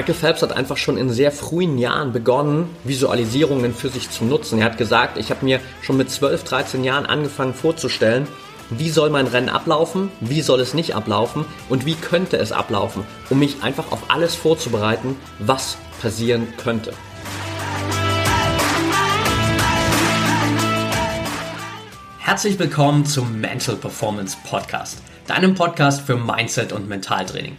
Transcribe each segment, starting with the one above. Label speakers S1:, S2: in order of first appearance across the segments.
S1: Michael Phelps hat einfach schon in sehr frühen Jahren begonnen, Visualisierungen für sich zu nutzen. Er hat gesagt, ich habe mir schon mit 12, 13 Jahren angefangen vorzustellen, wie soll mein Rennen ablaufen, wie soll es nicht ablaufen und wie könnte es ablaufen, um mich einfach auf alles vorzubereiten, was passieren könnte. Herzlich willkommen zum Mental Performance Podcast, deinem Podcast für Mindset und Mentaltraining.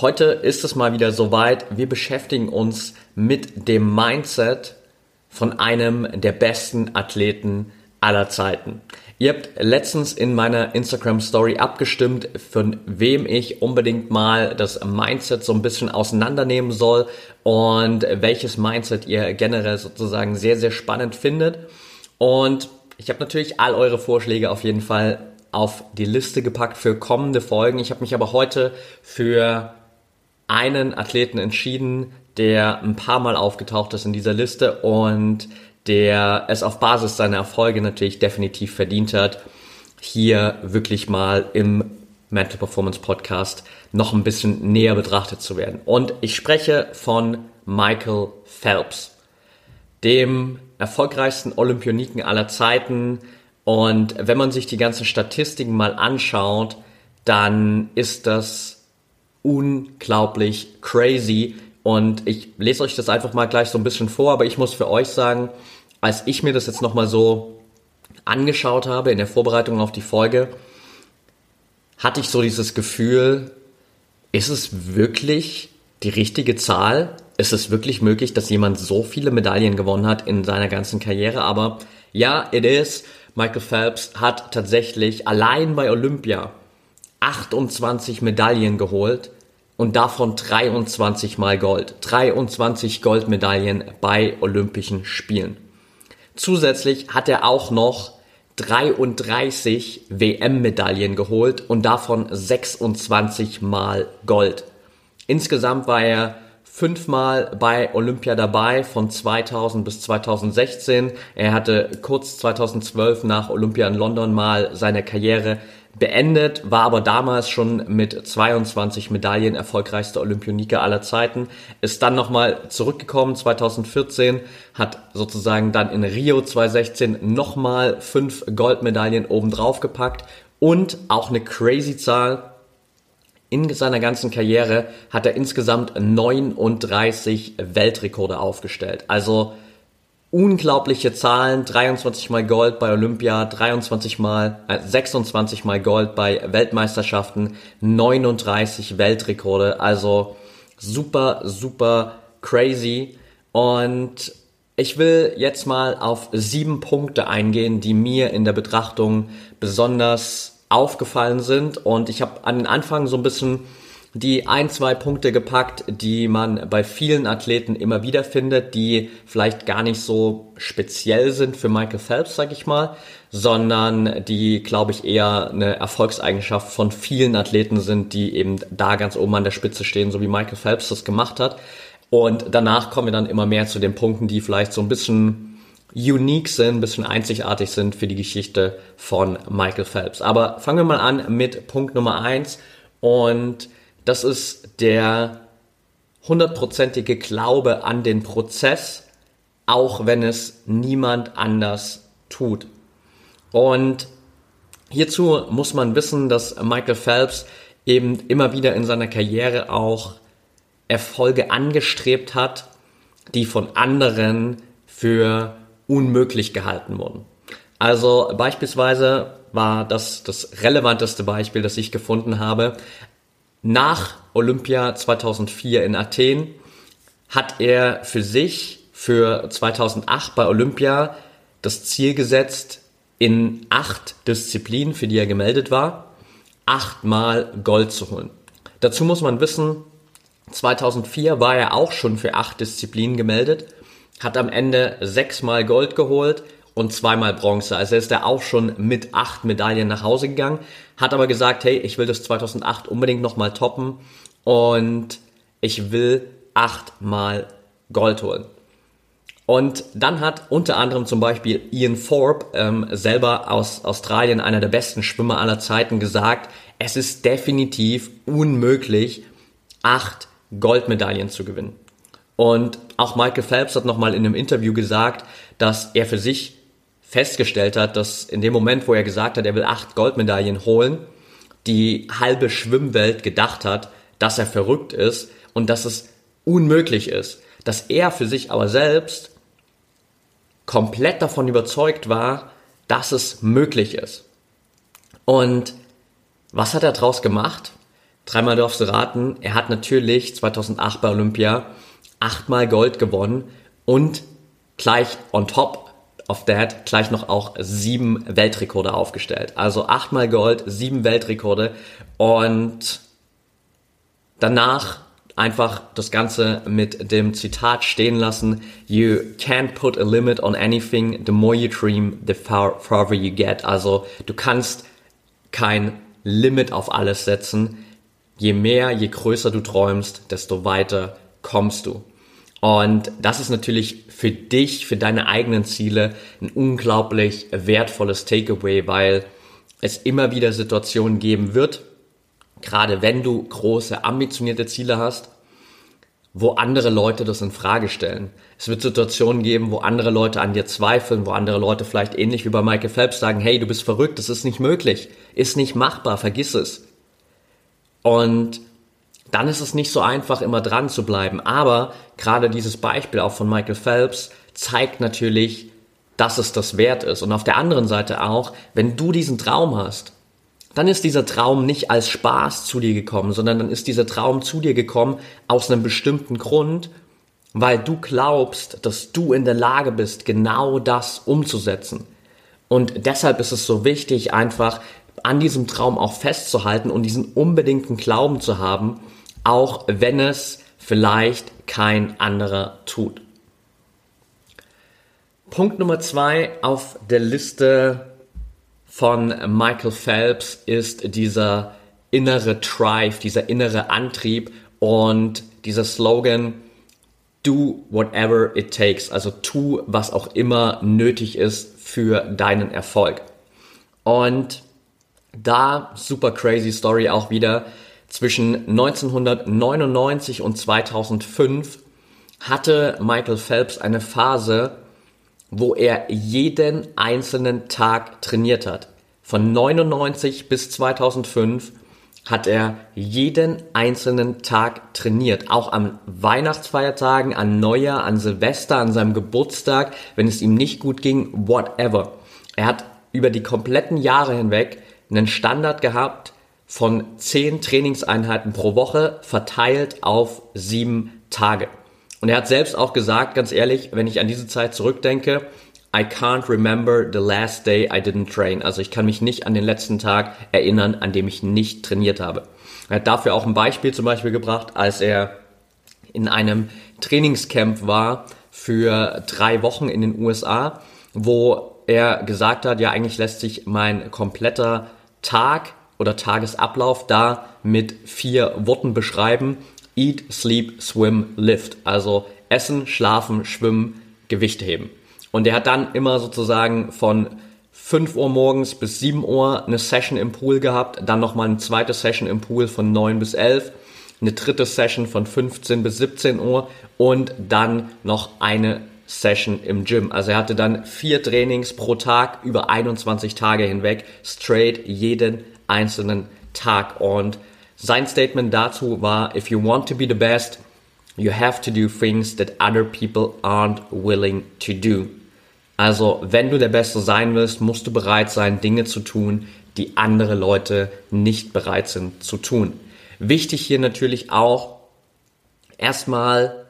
S1: heute ist es mal wieder soweit. Wir beschäftigen uns mit dem Mindset von einem der besten Athleten aller Zeiten. Ihr habt letztens in meiner Instagram Story abgestimmt, von wem ich unbedingt mal das Mindset so ein bisschen auseinandernehmen soll und welches Mindset ihr generell sozusagen sehr, sehr spannend findet. Und ich habe natürlich all eure Vorschläge auf jeden Fall auf die Liste gepackt für kommende Folgen. Ich habe mich aber heute für einen Athleten entschieden, der ein paar Mal aufgetaucht ist in dieser Liste und der es auf Basis seiner Erfolge natürlich definitiv verdient hat, hier wirklich mal im Mental Performance Podcast noch ein bisschen näher betrachtet zu werden. Und ich spreche von Michael Phelps, dem erfolgreichsten Olympioniken aller Zeiten. Und wenn man sich die ganzen Statistiken mal anschaut, dann ist das unglaublich crazy. Und ich lese euch das einfach mal gleich so ein bisschen vor, aber ich muss für euch sagen, als ich mir das jetzt nochmal so angeschaut habe in der Vorbereitung auf die Folge, hatte ich so dieses Gefühl, ist es wirklich die richtige Zahl? Ist es wirklich möglich, dass jemand so viele Medaillen gewonnen hat in seiner ganzen Karriere? Aber ja, it is. Michael Phelps hat tatsächlich allein bei Olympia 28 Medaillen geholt und davon 23 mal Gold. 23 Goldmedaillen bei Olympischen Spielen. Zusätzlich hat er auch noch 33 WM-Medaillen geholt und davon 26 mal Gold. Insgesamt war er fünfmal bei Olympia dabei von 2000 bis 2016. Er hatte kurz 2012 nach Olympia in London mal seine Karriere beendet, war aber damals schon mit 22 Medaillen erfolgreichster Olympioniker aller Zeiten, ist dann nochmal zurückgekommen 2014, hat sozusagen dann in Rio 2016 nochmal fünf Goldmedaillen obendrauf gepackt und auch eine crazy Zahl. In seiner ganzen Karriere hat er insgesamt 39 Weltrekorde aufgestellt. Also unglaubliche Zahlen, 23 mal Gold bei Olympia, 23 mal, äh, 26 mal Gold bei Weltmeisterschaften, 39 Weltrekorde, also super, super crazy. Und ich will jetzt mal auf sieben Punkte eingehen, die mir in der Betrachtung besonders aufgefallen sind. Und ich habe an den Anfang so ein bisschen die ein, zwei Punkte gepackt, die man bei vielen Athleten immer wieder findet, die vielleicht gar nicht so speziell sind für Michael Phelps, sag ich mal, sondern die, glaube ich, eher eine Erfolgseigenschaft von vielen Athleten sind, die eben da ganz oben an der Spitze stehen, so wie Michael Phelps das gemacht hat. Und danach kommen wir dann immer mehr zu den Punkten, die vielleicht so ein bisschen unique sind, ein bisschen einzigartig sind für die Geschichte von Michael Phelps. Aber fangen wir mal an mit Punkt Nummer eins und das ist der hundertprozentige Glaube an den Prozess, auch wenn es niemand anders tut. Und hierzu muss man wissen, dass Michael Phelps eben immer wieder in seiner Karriere auch Erfolge angestrebt hat, die von anderen für unmöglich gehalten wurden. Also beispielsweise war das das relevanteste Beispiel, das ich gefunden habe, nach Olympia 2004 in Athen hat er für sich für 2008 bei Olympia das Ziel gesetzt, in acht Disziplinen, für die er gemeldet war, achtmal Gold zu holen. Dazu muss man wissen, 2004 war er auch schon für acht Disziplinen gemeldet, hat am Ende sechsmal Gold geholt und zweimal Bronze. Also ist er auch schon mit acht Medaillen nach Hause gegangen, hat aber gesagt, hey, ich will das 2008 unbedingt nochmal toppen und ich will achtmal Gold holen. Und dann hat unter anderem zum Beispiel Ian Thorpe, ähm, selber aus Australien, einer der besten Schwimmer aller Zeiten, gesagt, es ist definitiv unmöglich, acht Goldmedaillen zu gewinnen. Und auch Michael Phelps hat nochmal in einem Interview gesagt, dass er für sich festgestellt hat, dass in dem Moment, wo er gesagt hat, er will acht Goldmedaillen holen, die halbe Schwimmwelt gedacht hat, dass er verrückt ist und dass es unmöglich ist. Dass er für sich aber selbst komplett davon überzeugt war, dass es möglich ist. Und was hat er daraus gemacht? Dreimal darfst du raten. Er hat natürlich 2008 bei Olympia achtmal Gold gewonnen und gleich on top of that gleich noch auch sieben Weltrekorde aufgestellt. Also achtmal Gold, sieben Weltrekorde und danach einfach das Ganze mit dem Zitat stehen lassen. You can't put a limit on anything. The more you dream, the far, farther you get. Also du kannst kein Limit auf alles setzen. Je mehr, je größer du träumst, desto weiter kommst du. Und das ist natürlich für dich, für deine eigenen Ziele ein unglaublich wertvolles Takeaway, weil es immer wieder Situationen geben wird, gerade wenn du große ambitionierte Ziele hast, wo andere Leute das in Frage stellen. Es wird Situationen geben, wo andere Leute an dir zweifeln, wo andere Leute vielleicht ähnlich wie bei Michael Phelps sagen, hey, du bist verrückt, das ist nicht möglich, ist nicht machbar, vergiss es. Und dann ist es nicht so einfach, immer dran zu bleiben. Aber gerade dieses Beispiel auch von Michael Phelps zeigt natürlich, dass es das wert ist. Und auf der anderen Seite auch, wenn du diesen Traum hast, dann ist dieser Traum nicht als Spaß zu dir gekommen, sondern dann ist dieser Traum zu dir gekommen aus einem bestimmten Grund, weil du glaubst, dass du in der Lage bist, genau das umzusetzen. Und deshalb ist es so wichtig, einfach an diesem Traum auch festzuhalten und diesen unbedingten Glauben zu haben, auch wenn es vielleicht kein anderer tut. Punkt Nummer zwei auf der Liste von Michael Phelps ist dieser innere Drive, dieser innere Antrieb und dieser Slogan, do whatever it takes, also tu, was auch immer nötig ist für deinen Erfolg. Und da super crazy Story auch wieder. Zwischen 1999 und 2005 hatte Michael Phelps eine Phase, wo er jeden einzelnen Tag trainiert hat. Von 99 bis 2005 hat er jeden einzelnen Tag trainiert. Auch an Weihnachtsfeiertagen, an Neujahr, an Silvester, an seinem Geburtstag, wenn es ihm nicht gut ging, whatever. Er hat über die kompletten Jahre hinweg einen Standard gehabt von 10 Trainingseinheiten pro Woche verteilt auf sieben Tage. Und er hat selbst auch gesagt, ganz ehrlich, wenn ich an diese Zeit zurückdenke, I can't remember the last day I didn't train. Also ich kann mich nicht an den letzten Tag erinnern, an dem ich nicht trainiert habe. Er hat dafür auch ein Beispiel zum Beispiel gebracht, als er in einem Trainingscamp war für drei Wochen in den USA, wo er gesagt hat, ja eigentlich lässt sich mein kompletter Tag oder Tagesablauf da mit vier Worten beschreiben. Eat, Sleep, Swim, Lift. Also Essen, Schlafen, Schwimmen, Gewicht heben. Und er hat dann immer sozusagen von 5 Uhr morgens bis 7 Uhr eine Session im Pool gehabt, dann nochmal eine zweite Session im Pool von 9 bis 11, eine dritte Session von 15 bis 17 Uhr und dann noch eine Session im Gym. Also er hatte dann vier Trainings pro Tag über 21 Tage hinweg, straight jeden einzelnen Tag. Und sein Statement dazu war, if you want to be the best, you have to do things that other people aren't willing to do. Also, wenn du der Beste sein willst, musst du bereit sein, Dinge zu tun, die andere Leute nicht bereit sind zu tun. Wichtig hier natürlich auch, erstmal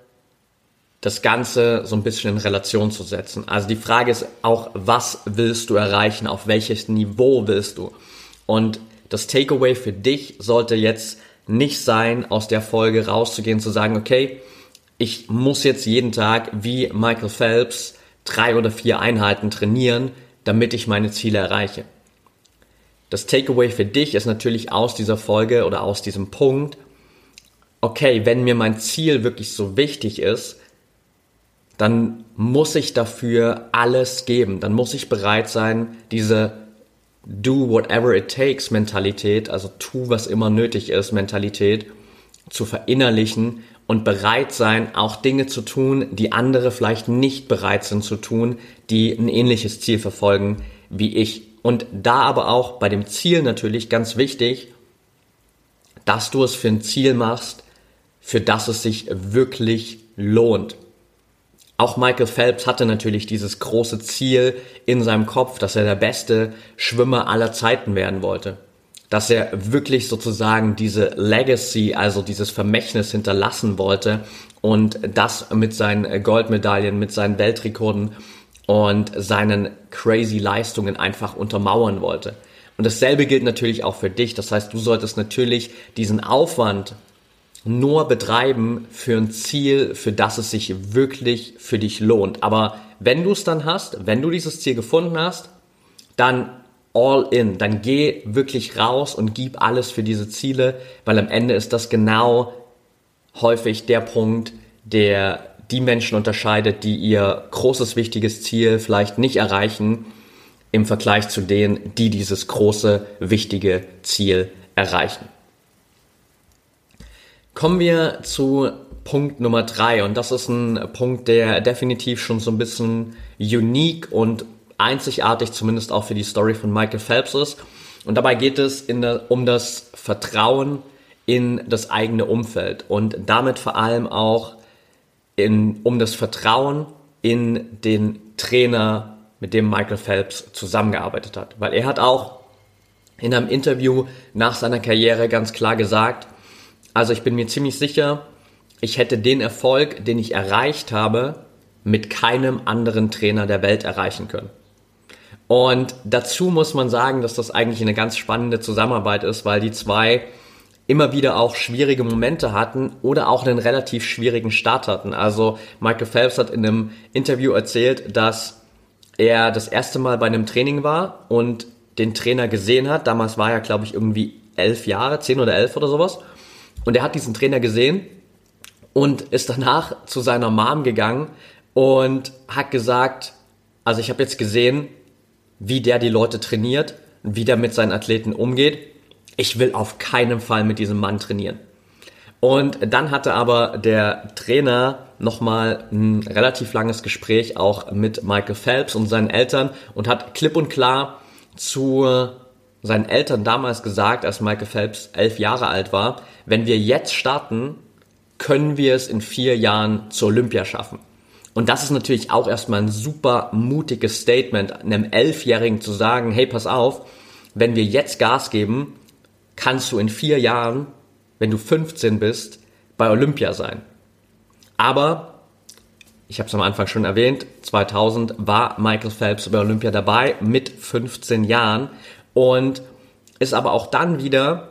S1: das Ganze so ein bisschen in Relation zu setzen. Also die Frage ist auch, was willst du erreichen? Auf welches Niveau willst du? Und das Takeaway für dich sollte jetzt nicht sein, aus der Folge rauszugehen, zu sagen, okay, ich muss jetzt jeden Tag wie Michael Phelps drei oder vier Einheiten trainieren, damit ich meine Ziele erreiche. Das Takeaway für dich ist natürlich aus dieser Folge oder aus diesem Punkt, okay, wenn mir mein Ziel wirklich so wichtig ist, dann muss ich dafür alles geben. Dann muss ich bereit sein, diese do whatever it takes Mentalität, also tu was immer nötig ist Mentalität, zu verinnerlichen und bereit sein, auch Dinge zu tun, die andere vielleicht nicht bereit sind zu tun, die ein ähnliches Ziel verfolgen wie ich. Und da aber auch bei dem Ziel natürlich ganz wichtig, dass du es für ein Ziel machst, für das es sich wirklich lohnt. Auch Michael Phelps hatte natürlich dieses große Ziel in seinem Kopf, dass er der beste Schwimmer aller Zeiten werden wollte. Dass er wirklich sozusagen diese Legacy, also dieses Vermächtnis hinterlassen wollte und das mit seinen Goldmedaillen, mit seinen Weltrekorden und seinen crazy Leistungen einfach untermauern wollte. Und dasselbe gilt natürlich auch für dich. Das heißt, du solltest natürlich diesen Aufwand nur betreiben für ein Ziel, für das es sich wirklich für dich lohnt. Aber wenn du es dann hast, wenn du dieses Ziel gefunden hast, dann all in, dann geh wirklich raus und gib alles für diese Ziele, weil am Ende ist das genau häufig der Punkt, der die Menschen unterscheidet, die ihr großes, wichtiges Ziel vielleicht nicht erreichen, im Vergleich zu denen, die dieses große, wichtige Ziel erreichen. Kommen wir zu Punkt Nummer drei und das ist ein Punkt, der definitiv schon so ein bisschen unique und einzigartig, zumindest auch für die Story von Michael Phelps ist. Und dabei geht es der, um das Vertrauen in das eigene Umfeld und damit vor allem auch in, um das Vertrauen in den Trainer, mit dem Michael Phelps zusammengearbeitet hat. Weil er hat auch in einem Interview nach seiner Karriere ganz klar gesagt, also ich bin mir ziemlich sicher, ich hätte den Erfolg, den ich erreicht habe, mit keinem anderen Trainer der Welt erreichen können. Und dazu muss man sagen, dass das eigentlich eine ganz spannende Zusammenarbeit ist, weil die zwei immer wieder auch schwierige Momente hatten oder auch einen relativ schwierigen Start hatten. Also Michael Phelps hat in einem Interview erzählt, dass er das erste Mal bei einem Training war und den Trainer gesehen hat. Damals war er, glaube ich, irgendwie elf Jahre, zehn oder elf oder sowas. Und er hat diesen Trainer gesehen und ist danach zu seiner Mom gegangen und hat gesagt, also ich habe jetzt gesehen, wie der die Leute trainiert, wie der mit seinen Athleten umgeht. Ich will auf keinen Fall mit diesem Mann trainieren. Und dann hatte aber der Trainer nochmal ein relativ langes Gespräch auch mit Michael Phelps und seinen Eltern und hat klipp und klar zu seinen Eltern damals gesagt, als Michael Phelps elf Jahre alt war, wenn wir jetzt starten, können wir es in vier Jahren zur Olympia schaffen. Und das ist natürlich auch erstmal ein super mutiges Statement, einem Elfjährigen zu sagen, hey, pass auf, wenn wir jetzt Gas geben, kannst du in vier Jahren, wenn du 15 bist, bei Olympia sein. Aber, ich habe es am Anfang schon erwähnt, 2000 war Michael Phelps bei Olympia dabei mit 15 Jahren und ist aber auch dann wieder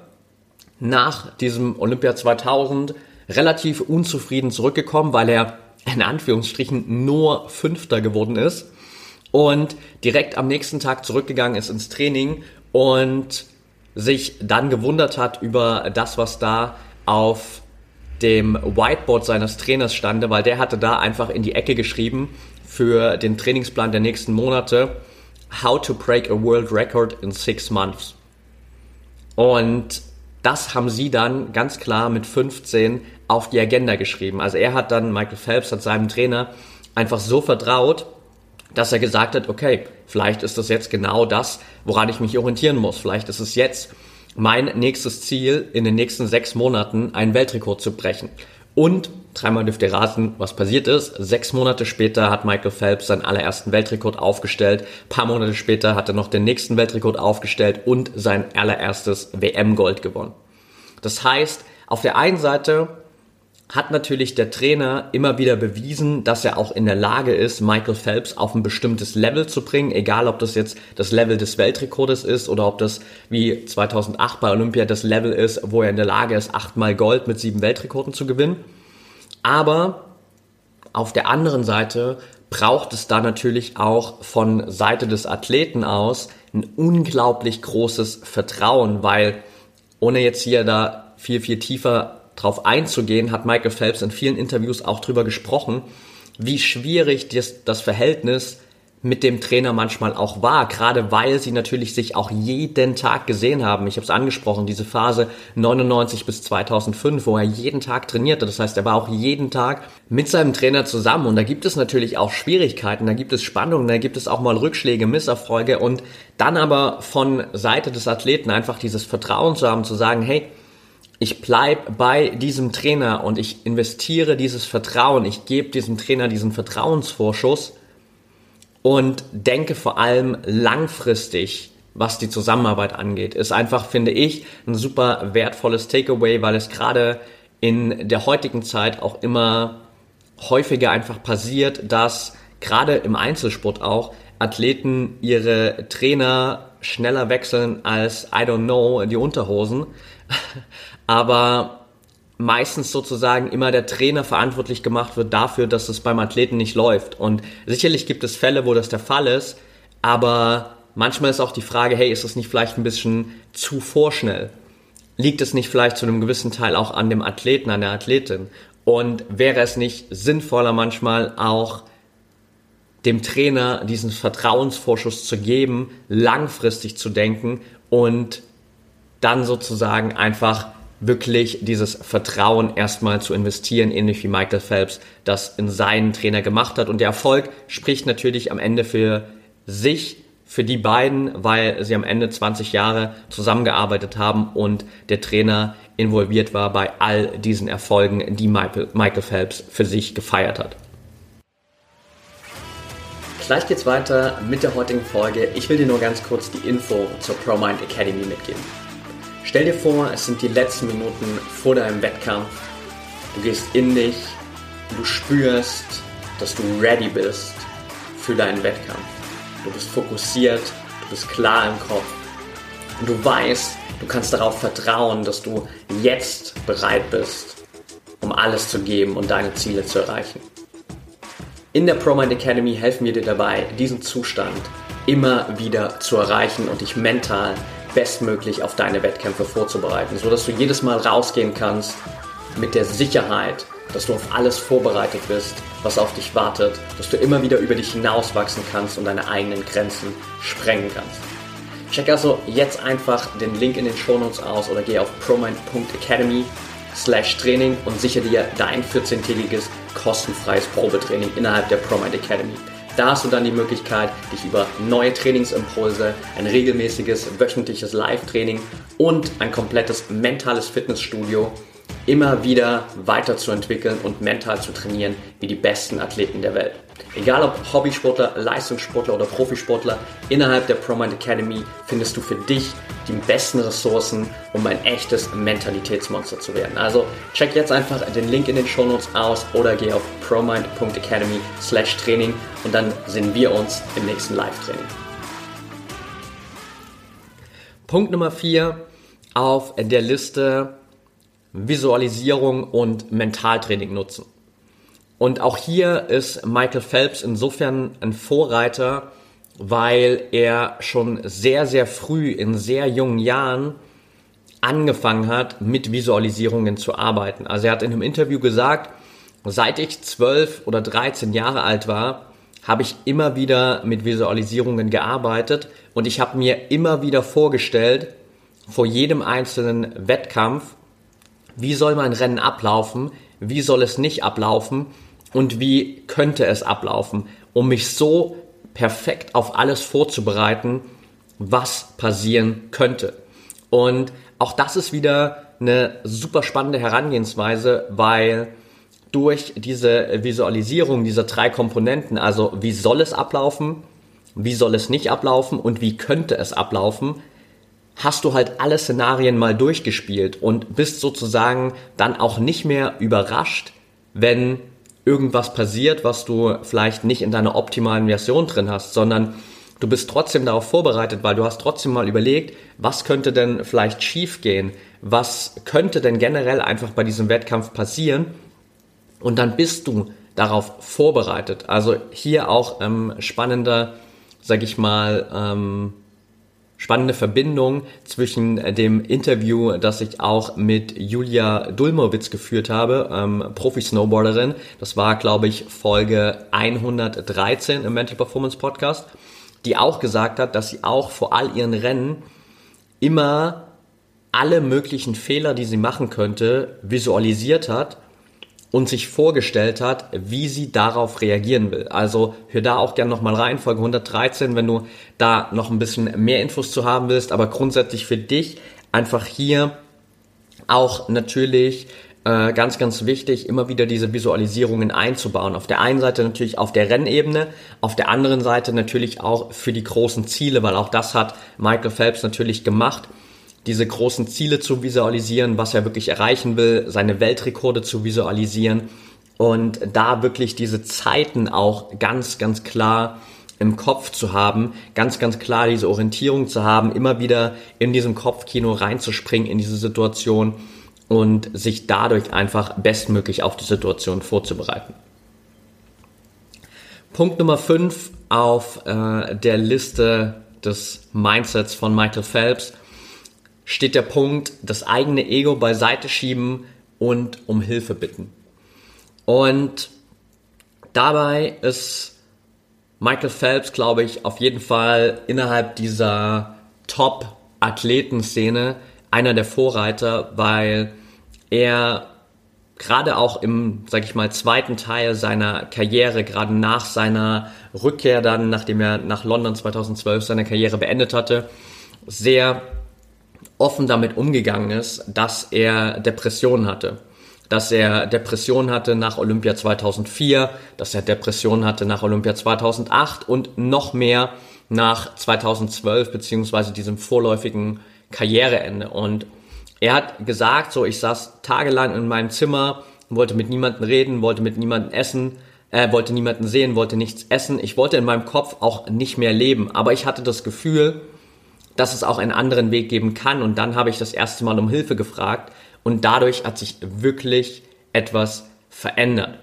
S1: nach diesem Olympia 2000 relativ unzufrieden zurückgekommen, weil er in Anführungsstrichen nur Fünfter geworden ist und direkt am nächsten Tag zurückgegangen ist ins Training und sich dann gewundert hat über das, was da auf dem Whiteboard seines Trainers stande, weil der hatte da einfach in die Ecke geschrieben für den Trainingsplan der nächsten Monate, How to Break a World Record in Six Months. Und das haben sie dann ganz klar mit 15 auf die Agenda geschrieben. Also er hat dann, Michael Phelps hat seinem Trainer einfach so vertraut, dass er gesagt hat, okay, vielleicht ist das jetzt genau das, woran ich mich orientieren muss. Vielleicht ist es jetzt mein nächstes Ziel, in den nächsten sechs Monaten einen Weltrekord zu brechen. Und dreimal dürft ihr raten, was passiert ist. Sechs Monate später hat Michael Phelps seinen allerersten Weltrekord aufgestellt. Ein paar Monate später hat er noch den nächsten Weltrekord aufgestellt und sein allererstes WM-Gold gewonnen. Das heißt, auf der einen Seite hat natürlich der Trainer immer wieder bewiesen, dass er auch in der Lage ist, Michael Phelps auf ein bestimmtes Level zu bringen, egal ob das jetzt das Level des Weltrekordes ist oder ob das wie 2008 bei Olympia das Level ist, wo er in der Lage ist, achtmal Gold mit sieben Weltrekorden zu gewinnen. Aber auf der anderen Seite braucht es da natürlich auch von Seite des Athleten aus ein unglaublich großes Vertrauen, weil ohne jetzt hier da viel, viel tiefer drauf einzugehen, hat Michael Phelps in vielen Interviews auch drüber gesprochen, wie schwierig das, Verhältnis mit dem Trainer manchmal auch war, gerade weil sie natürlich sich auch jeden Tag gesehen haben. Ich habe es angesprochen, diese Phase 99 bis 2005, wo er jeden Tag trainierte. Das heißt, er war auch jeden Tag mit seinem Trainer zusammen und da gibt es natürlich auch Schwierigkeiten, da gibt es Spannungen, da gibt es auch mal Rückschläge, Misserfolge und dann aber von Seite des Athleten einfach dieses Vertrauen zu haben, zu sagen, hey, ich bleib bei diesem Trainer und ich investiere dieses Vertrauen, ich gebe diesem Trainer diesen Vertrauensvorschuss und denke vor allem langfristig, was die Zusammenarbeit angeht. Ist einfach, finde ich, ein super wertvolles Takeaway, weil es gerade in der heutigen Zeit auch immer häufiger einfach passiert, dass gerade im Einzelsport auch Athleten ihre Trainer schneller wechseln als, I don't know, die Unterhosen. Aber meistens sozusagen immer der Trainer verantwortlich gemacht wird dafür, dass es beim Athleten nicht läuft. Und sicherlich gibt es Fälle, wo das der Fall ist, aber manchmal ist auch die Frage, hey, ist das nicht vielleicht ein bisschen zu vorschnell? Liegt es nicht vielleicht zu einem gewissen Teil auch an dem Athleten, an der Athletin? Und wäre es nicht sinnvoller manchmal auch dem Trainer diesen Vertrauensvorschuss zu geben, langfristig zu denken und dann sozusagen einfach wirklich dieses Vertrauen erstmal zu investieren, ähnlich wie Michael Phelps das in seinen Trainer gemacht hat. Und der Erfolg spricht natürlich am Ende für sich, für die beiden, weil sie am Ende 20 Jahre zusammengearbeitet haben und der Trainer involviert war bei all diesen Erfolgen, die Michael Phelps für sich gefeiert hat. Gleich geht's weiter mit der heutigen Folge. Ich will dir nur ganz kurz die Info zur ProMind Academy mitgeben. Stell dir vor, es sind die letzten Minuten vor deinem Wettkampf. Du gehst in dich, du spürst, dass du ready bist für deinen Wettkampf. Du bist fokussiert, du bist klar im Kopf und du weißt, du kannst darauf vertrauen, dass du jetzt bereit bist, um alles zu geben und deine Ziele zu erreichen. In der ProMind Academy helfen wir dir dabei, diesen Zustand immer wieder zu erreichen und dich mental bestmöglich auf deine Wettkämpfe vorzubereiten, sodass du jedes Mal rausgehen kannst mit der Sicherheit, dass du auf alles vorbereitet bist, was auf dich wartet, dass du immer wieder über dich hinauswachsen kannst und deine eigenen Grenzen sprengen kannst. Check also jetzt einfach den Link in den Shownotes aus oder geh auf promind.academy slash Training und sichere dir dein 14-tägiges kostenfreies Probetraining innerhalb der ProMind Academy. Da hast du dann die Möglichkeit, dich über neue Trainingsimpulse, ein regelmäßiges wöchentliches Live-Training und ein komplettes mentales Fitnessstudio immer wieder weiterzuentwickeln und mental zu trainieren wie die besten Athleten der Welt. Egal ob Hobbysportler, Leistungssportler oder Profisportler, innerhalb der ProMind Academy findest du für dich die besten Ressourcen, um ein echtes Mentalitätsmonster zu werden. Also check jetzt einfach den Link in den Show Notes aus oder geh auf promind.academy slash Training und dann sehen wir uns im nächsten Live-Training. Punkt Nummer 4 auf der Liste Visualisierung und Mentaltraining nutzen. Und auch hier ist Michael Phelps insofern ein Vorreiter, weil er schon sehr, sehr früh in sehr jungen Jahren angefangen hat, mit Visualisierungen zu arbeiten. Also er hat in einem Interview gesagt, seit ich 12 oder 13 Jahre alt war, habe ich immer wieder mit Visualisierungen gearbeitet und ich habe mir immer wieder vorgestellt, vor jedem einzelnen Wettkampf, wie soll mein Rennen ablaufen, wie soll es nicht ablaufen und wie könnte es ablaufen, um mich so perfekt auf alles vorzubereiten, was passieren könnte. Und auch das ist wieder eine super spannende Herangehensweise, weil durch diese Visualisierung dieser drei Komponenten, also wie soll es ablaufen, wie soll es nicht ablaufen und wie könnte es ablaufen, hast du halt alle Szenarien mal durchgespielt und bist sozusagen dann auch nicht mehr überrascht, wenn irgendwas passiert, was du vielleicht nicht in deiner optimalen Version drin hast, sondern du bist trotzdem darauf vorbereitet, weil du hast trotzdem mal überlegt, was könnte denn vielleicht schiefgehen, was könnte denn generell einfach bei diesem Wettkampf passieren und dann bist du darauf vorbereitet. Also hier auch ähm, spannender, sag ich mal, ähm, spannende Verbindung zwischen dem Interview, das ich auch mit Julia Dulmowitz geführt habe, ähm, Profi-Snowboarderin. Das war, glaube ich, Folge 113 im Mental Performance Podcast, die auch gesagt hat, dass sie auch vor all ihren Rennen immer alle möglichen Fehler, die sie machen könnte, visualisiert hat und sich vorgestellt hat, wie sie darauf reagieren will. Also hör da auch gerne nochmal rein, Folge 113, wenn du da noch ein bisschen mehr Infos zu haben willst. Aber grundsätzlich für dich einfach hier auch natürlich äh, ganz, ganz wichtig, immer wieder diese Visualisierungen einzubauen. Auf der einen Seite natürlich auf der Rennebene, auf der anderen Seite natürlich auch für die großen Ziele, weil auch das hat Michael Phelps natürlich gemacht diese großen Ziele zu visualisieren, was er wirklich erreichen will, seine Weltrekorde zu visualisieren und da wirklich diese Zeiten auch ganz, ganz klar im Kopf zu haben, ganz, ganz klar diese Orientierung zu haben, immer wieder in diesem Kopfkino reinzuspringen in diese Situation und sich dadurch einfach bestmöglich auf die Situation vorzubereiten. Punkt Nummer 5 auf äh, der Liste des Mindsets von Michael Phelps steht der Punkt, das eigene Ego beiseite schieben und um Hilfe bitten. Und dabei ist Michael Phelps, glaube ich, auf jeden Fall innerhalb dieser Top-Athletenszene einer der Vorreiter, weil er gerade auch im, sag ich mal, zweiten Teil seiner Karriere, gerade nach seiner Rückkehr dann, nachdem er nach London 2012 seine Karriere beendet hatte, sehr offen damit umgegangen ist, dass er Depressionen hatte. Dass er Depressionen hatte nach Olympia 2004, dass er Depressionen hatte nach Olympia 2008 und noch mehr nach 2012 beziehungsweise diesem vorläufigen Karriereende. Und er hat gesagt, so ich saß tagelang in meinem Zimmer, wollte mit niemandem reden, wollte mit niemandem essen, äh, wollte niemanden sehen, wollte nichts essen. Ich wollte in meinem Kopf auch nicht mehr leben. Aber ich hatte das Gefühl, dass es auch einen anderen Weg geben kann. Und dann habe ich das erste Mal um Hilfe gefragt und dadurch hat sich wirklich etwas verändert.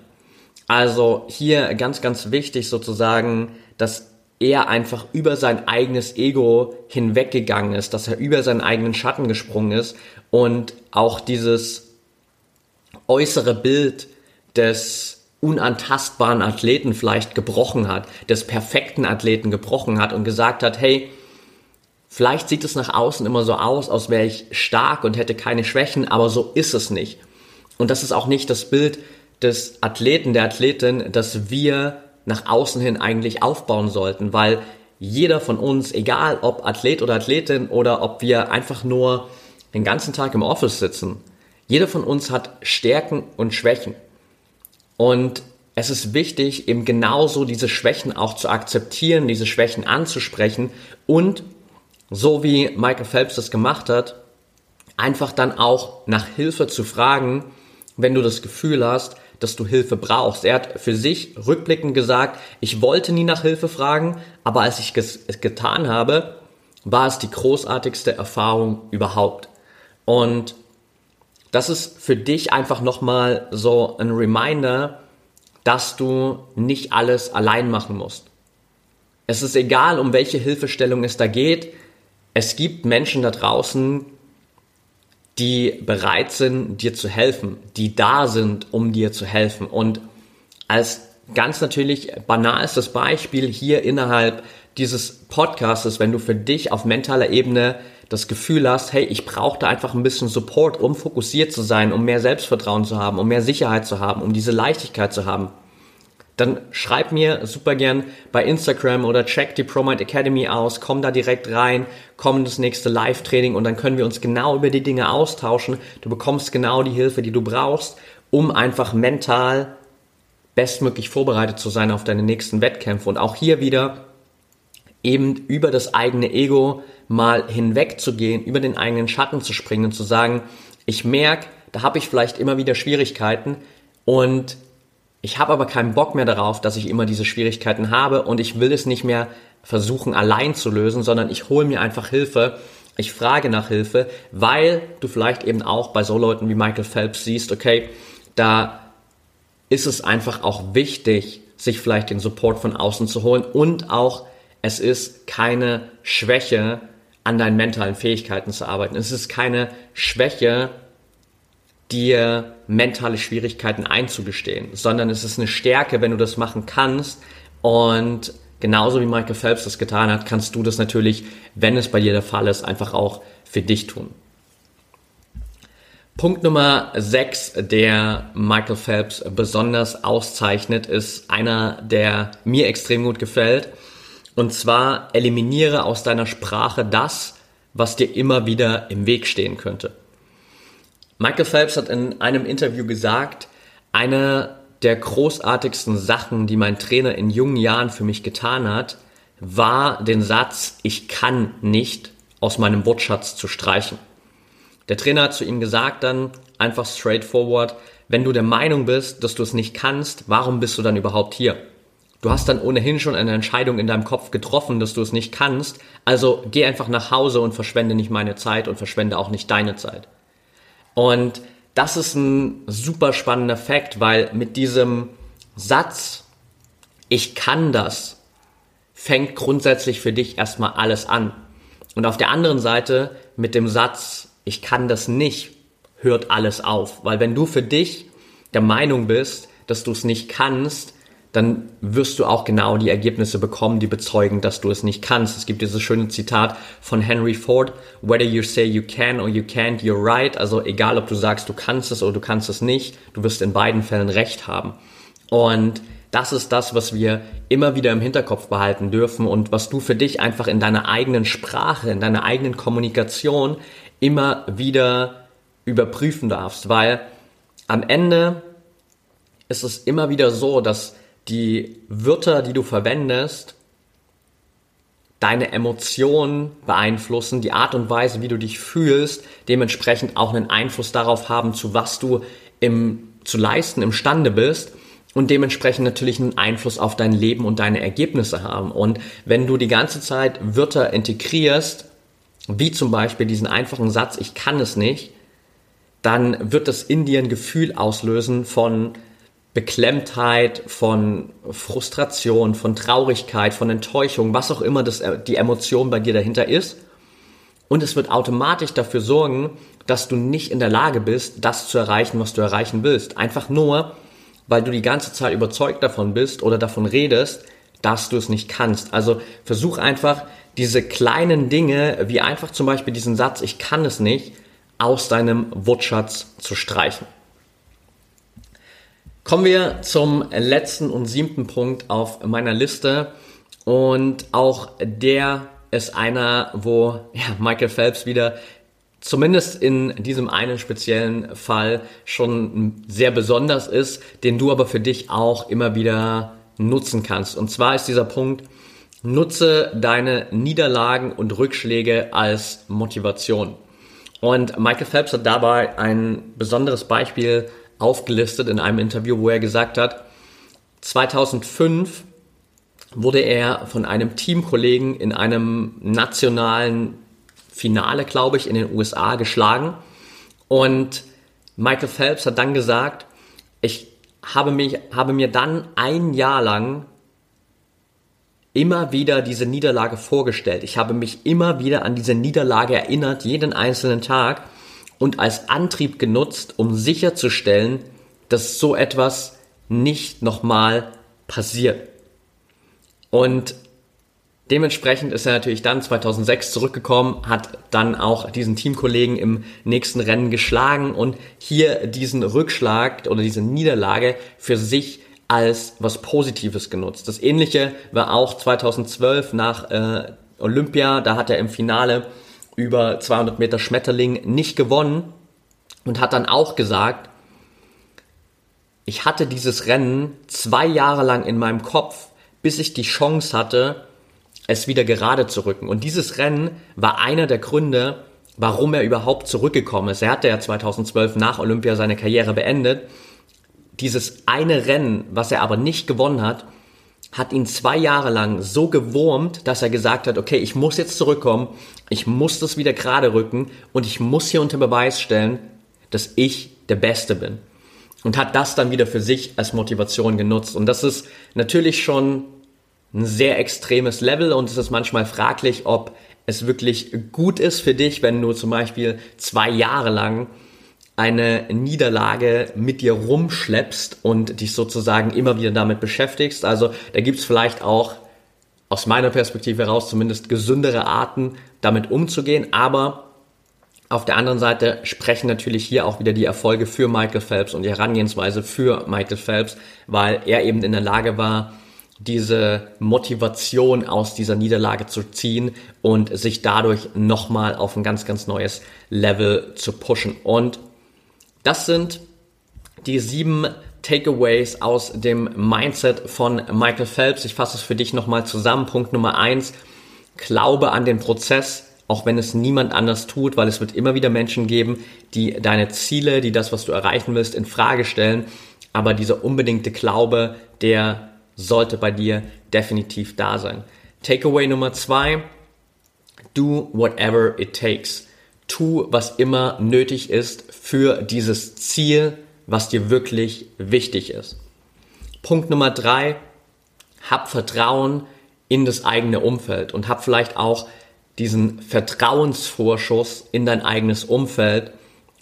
S1: Also hier ganz, ganz wichtig sozusagen, dass er einfach über sein eigenes Ego hinweggegangen ist, dass er über seinen eigenen Schatten gesprungen ist und auch dieses äußere Bild des unantastbaren Athleten vielleicht gebrochen hat, des perfekten Athleten gebrochen hat und gesagt hat, hey, Vielleicht sieht es nach außen immer so aus, als wäre ich stark und hätte keine Schwächen, aber so ist es nicht. Und das ist auch nicht das Bild des Athleten, der Athletin, das wir nach außen hin eigentlich aufbauen sollten, weil jeder von uns, egal ob Athlet oder Athletin oder ob wir einfach nur den ganzen Tag im Office sitzen, jeder von uns hat Stärken und Schwächen. Und es ist wichtig, eben genauso diese Schwächen auch zu akzeptieren, diese Schwächen anzusprechen und so wie Michael Phelps das gemacht hat, einfach dann auch nach Hilfe zu fragen, wenn du das Gefühl hast, dass du Hilfe brauchst. Er hat für sich rückblickend gesagt, ich wollte nie nach Hilfe fragen, aber als ich es getan habe, war es die großartigste Erfahrung überhaupt. Und das ist für dich einfach nochmal so ein Reminder, dass du nicht alles allein machen musst. Es ist egal, um welche Hilfestellung es da geht es gibt Menschen da draußen, die bereit sind, dir zu helfen, die da sind, um dir zu helfen. Und als ganz natürlich banalstes Beispiel hier innerhalb dieses Podcastes, wenn du für dich auf mentaler Ebene das Gefühl hast, hey, ich brauche da einfach ein bisschen Support, um fokussiert zu sein, um mehr Selbstvertrauen zu haben, um mehr Sicherheit zu haben, um diese Leichtigkeit zu haben, dann schreib mir super gern bei Instagram oder check die ProMind Academy aus, komm da direkt rein, komm in das nächste Live-Training und dann können wir uns genau über die Dinge austauschen. Du bekommst genau die Hilfe, die du brauchst, um einfach mental bestmöglich vorbereitet zu sein auf deine nächsten Wettkämpfe. Und auch hier wieder eben über das eigene Ego mal hinwegzugehen, über den eigenen Schatten zu springen und zu sagen, ich merke, da habe ich vielleicht immer wieder Schwierigkeiten und ich habe aber keinen Bock mehr darauf, dass ich immer diese Schwierigkeiten habe und ich will es nicht mehr versuchen allein zu lösen, sondern ich hole mir einfach Hilfe. Ich frage nach Hilfe, weil du vielleicht eben auch bei so Leuten wie Michael Phelps siehst, okay, da ist es einfach auch wichtig, sich vielleicht den Support von außen zu holen und auch es ist keine Schwäche, an deinen mentalen Fähigkeiten zu arbeiten. Es ist keine Schwäche, dir mentale Schwierigkeiten einzugestehen, sondern es ist eine Stärke, wenn du das machen kannst. Und genauso wie Michael Phelps das getan hat, kannst du das natürlich, wenn es bei dir der Fall ist, einfach auch für dich tun. Punkt Nummer 6, der Michael Phelps besonders auszeichnet, ist einer, der mir extrem gut gefällt. Und zwar eliminiere aus deiner Sprache das, was dir immer wieder im Weg stehen könnte. Michael Phelps hat in einem Interview gesagt, eine der großartigsten Sachen, die mein Trainer in jungen Jahren für mich getan hat, war den Satz, ich kann nicht aus meinem Wortschatz zu streichen. Der Trainer hat zu ihm gesagt dann einfach straightforward, wenn du der Meinung bist, dass du es nicht kannst, warum bist du dann überhaupt hier? Du hast dann ohnehin schon eine Entscheidung in deinem Kopf getroffen, dass du es nicht kannst, also geh einfach nach Hause und verschwende nicht meine Zeit und verschwende auch nicht deine Zeit. Und das ist ein super spannender Fakt, weil mit diesem Satz, ich kann das, fängt grundsätzlich für dich erstmal alles an. Und auf der anderen Seite mit dem Satz, ich kann das nicht, hört alles auf. Weil wenn du für dich der Meinung bist, dass du es nicht kannst, dann wirst du auch genau die Ergebnisse bekommen, die bezeugen, dass du es nicht kannst. Es gibt dieses schöne Zitat von Henry Ford, whether you say you can or you can't, you're right. Also egal, ob du sagst, du kannst es oder du kannst es nicht, du wirst in beiden Fällen recht haben. Und das ist das, was wir immer wieder im Hinterkopf behalten dürfen und was du für dich einfach in deiner eigenen Sprache, in deiner eigenen Kommunikation immer wieder überprüfen darfst, weil am Ende ist es immer wieder so, dass die Wörter, die du verwendest, deine Emotionen beeinflussen, die Art und Weise, wie du dich fühlst, dementsprechend auch einen Einfluss darauf haben, zu was du im, zu leisten imstande bist und dementsprechend natürlich einen Einfluss auf dein Leben und deine Ergebnisse haben. Und wenn du die ganze Zeit Wörter integrierst, wie zum Beispiel diesen einfachen Satz, ich kann es nicht, dann wird das in dir ein Gefühl auslösen von Beklemmtheit, von Frustration, von Traurigkeit, von Enttäuschung, was auch immer das, äh, die Emotion bei dir dahinter ist. Und es wird automatisch dafür sorgen, dass du nicht in der Lage bist, das zu erreichen, was du erreichen willst. Einfach nur, weil du die ganze Zeit überzeugt davon bist oder davon redest, dass du es nicht kannst. Also versuch einfach, diese kleinen Dinge, wie einfach zum Beispiel diesen Satz, ich kann es nicht, aus deinem Wortschatz zu streichen. Kommen wir zum letzten und siebten Punkt auf meiner Liste. Und auch der ist einer, wo ja, Michael Phelps wieder zumindest in diesem einen speziellen Fall schon sehr besonders ist, den du aber für dich auch immer wieder nutzen kannst. Und zwar ist dieser Punkt, nutze deine Niederlagen und Rückschläge als Motivation. Und Michael Phelps hat dabei ein besonderes Beispiel aufgelistet in einem Interview, wo er gesagt hat, 2005 wurde er von einem Teamkollegen in einem nationalen Finale, glaube ich, in den USA geschlagen. Und Michael Phelps hat dann gesagt, ich habe, mich, habe mir dann ein Jahr lang immer wieder diese Niederlage vorgestellt. Ich habe mich immer wieder an diese Niederlage erinnert, jeden einzelnen Tag und als Antrieb genutzt, um sicherzustellen, dass so etwas nicht nochmal passiert. Und dementsprechend ist er natürlich dann 2006 zurückgekommen, hat dann auch diesen Teamkollegen im nächsten Rennen geschlagen und hier diesen Rückschlag oder diese Niederlage für sich als was Positives genutzt. Das ähnliche war auch 2012 nach äh, Olympia, da hat er im Finale über 200 Meter Schmetterling nicht gewonnen und hat dann auch gesagt, ich hatte dieses Rennen zwei Jahre lang in meinem Kopf, bis ich die Chance hatte, es wieder gerade zu rücken. Und dieses Rennen war einer der Gründe, warum er überhaupt zurückgekommen ist. Er hatte ja 2012 nach Olympia seine Karriere beendet. Dieses eine Rennen, was er aber nicht gewonnen hat, hat ihn zwei Jahre lang so gewurmt, dass er gesagt hat, okay, ich muss jetzt zurückkommen, ich muss das wieder gerade rücken und ich muss hier unter Beweis stellen, dass ich der Beste bin. Und hat das dann wieder für sich als Motivation genutzt. Und das ist natürlich schon ein sehr extremes Level und es ist manchmal fraglich, ob es wirklich gut ist für dich, wenn du zum Beispiel zwei Jahre lang eine Niederlage mit dir rumschleppst und dich sozusagen immer wieder damit beschäftigst. Also da gibt es vielleicht auch aus meiner Perspektive heraus zumindest gesündere Arten, damit umzugehen. Aber auf der anderen Seite sprechen natürlich hier auch wieder die Erfolge für Michael Phelps und die Herangehensweise für Michael Phelps, weil er eben in der Lage war, diese Motivation aus dieser Niederlage zu ziehen und sich dadurch nochmal auf ein ganz, ganz neues Level zu pushen. Und das sind die sieben Takeaways aus dem Mindset von Michael Phelps. Ich fasse es für dich nochmal zusammen. Punkt Nummer eins. Glaube an den Prozess, auch wenn es niemand anders tut, weil es wird immer wieder Menschen geben, die deine Ziele, die das, was du erreichen willst, in Frage stellen. Aber dieser unbedingte Glaube, der sollte bei dir definitiv da sein. Takeaway Nummer zwei, do whatever it takes. Tu, was immer nötig ist für dieses Ziel, was dir wirklich wichtig ist. Punkt Nummer drei, hab Vertrauen in das eigene Umfeld und hab vielleicht auch diesen Vertrauensvorschuss in dein eigenes Umfeld,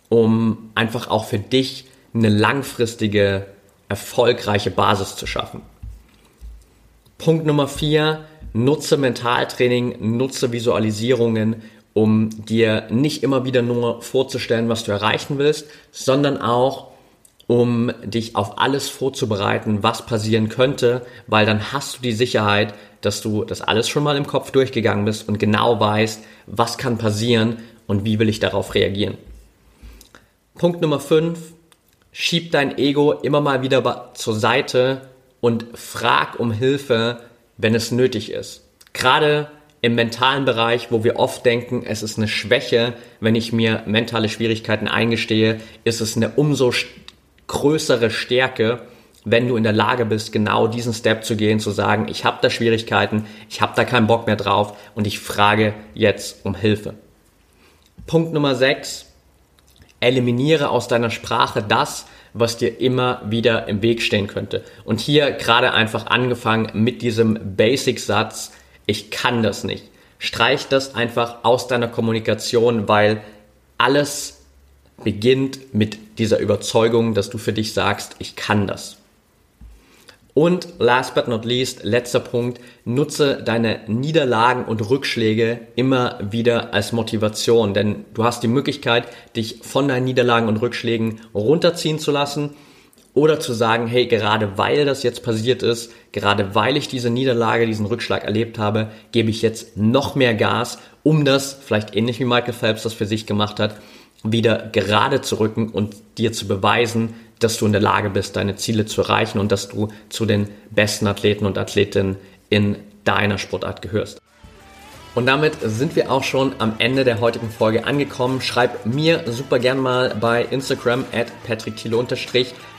S1: um einfach auch für dich eine langfristige, erfolgreiche Basis zu schaffen. Punkt Nummer vier, nutze Mentaltraining, nutze Visualisierungen, um dir nicht immer wieder nur vorzustellen, was du erreichen willst, sondern auch um dich auf alles vorzubereiten, was passieren könnte, weil dann hast du die Sicherheit, dass du das alles schon mal im Kopf durchgegangen bist und genau weißt, was kann passieren und wie will ich darauf reagieren. Punkt Nummer fünf: Schieb dein Ego immer mal wieder zur Seite und frag um Hilfe, wenn es nötig ist. Gerade im mentalen Bereich, wo wir oft denken, es ist eine Schwäche, wenn ich mir mentale Schwierigkeiten eingestehe, ist es eine umso größere Stärke, wenn du in der Lage bist, genau diesen Step zu gehen, zu sagen, ich habe da Schwierigkeiten, ich habe da keinen Bock mehr drauf und ich frage jetzt um Hilfe. Punkt Nummer 6. Eliminiere aus deiner Sprache das, was dir immer wieder im Weg stehen könnte. Und hier gerade einfach angefangen mit diesem Basic-Satz, ich kann das nicht. Streich das einfach aus deiner Kommunikation, weil alles beginnt mit dieser Überzeugung, dass du für dich sagst, ich kann das. Und last but not least, letzter Punkt, nutze deine Niederlagen und Rückschläge immer wieder als Motivation, denn du hast die Möglichkeit, dich von deinen Niederlagen und Rückschlägen runterziehen zu lassen oder zu sagen, hey, gerade weil das jetzt passiert ist, gerade weil ich diese Niederlage, diesen Rückschlag erlebt habe, gebe ich jetzt noch mehr Gas, um das, vielleicht ähnlich wie Michael Phelps das für sich gemacht hat, wieder gerade zu rücken und dir zu beweisen, dass du in der Lage bist, deine Ziele zu erreichen und dass du zu den besten Athleten und Athletinnen in deiner Sportart gehörst. Und damit sind wir auch schon am Ende der heutigen Folge angekommen. Schreib mir super gern mal bei Instagram at patrickthiele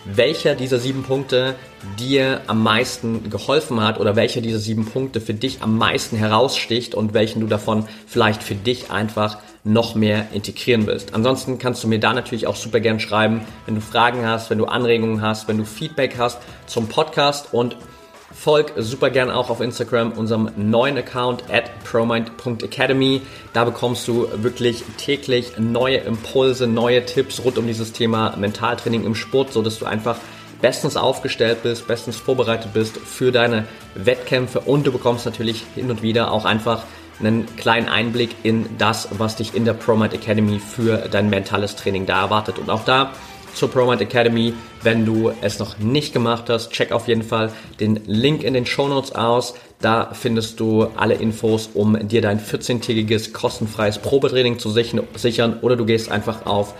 S1: welcher dieser sieben Punkte dir am meisten geholfen hat oder welcher dieser sieben Punkte für dich am meisten heraussticht und welchen du davon vielleicht für dich einfach noch mehr integrieren willst. Ansonsten kannst du mir da natürlich auch super gern schreiben, wenn du Fragen hast, wenn du Anregungen hast, wenn du Feedback hast zum Podcast und folg super gern auch auf Instagram unserem neuen Account at promind.academy. Da bekommst du wirklich täglich neue Impulse, neue Tipps rund um dieses Thema Mentaltraining im Sport, so dass du einfach bestens aufgestellt bist, bestens vorbereitet bist für deine Wettkämpfe und du bekommst natürlich hin und wieder auch einfach einen kleinen Einblick in das, was dich in der ProMind Academy für dein mentales Training da erwartet. Und auch da zur ProMind Academy, wenn du es noch nicht gemacht hast, check auf jeden Fall den Link in den Show Notes aus. Da findest du alle Infos, um dir dein 14-tägiges kostenfreies Probetraining zu sichern oder du gehst einfach auf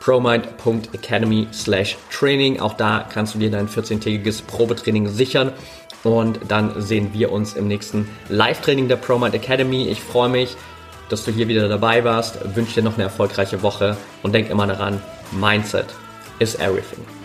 S1: promind.academy slash training. Auch da kannst du dir dein 14-tägiges Probetraining sichern. Und dann sehen wir uns im nächsten Live-Training der ProMind Academy. Ich freue mich, dass du hier wieder dabei warst. Wünsche dir noch eine erfolgreiche Woche und denk immer daran, Mindset is everything.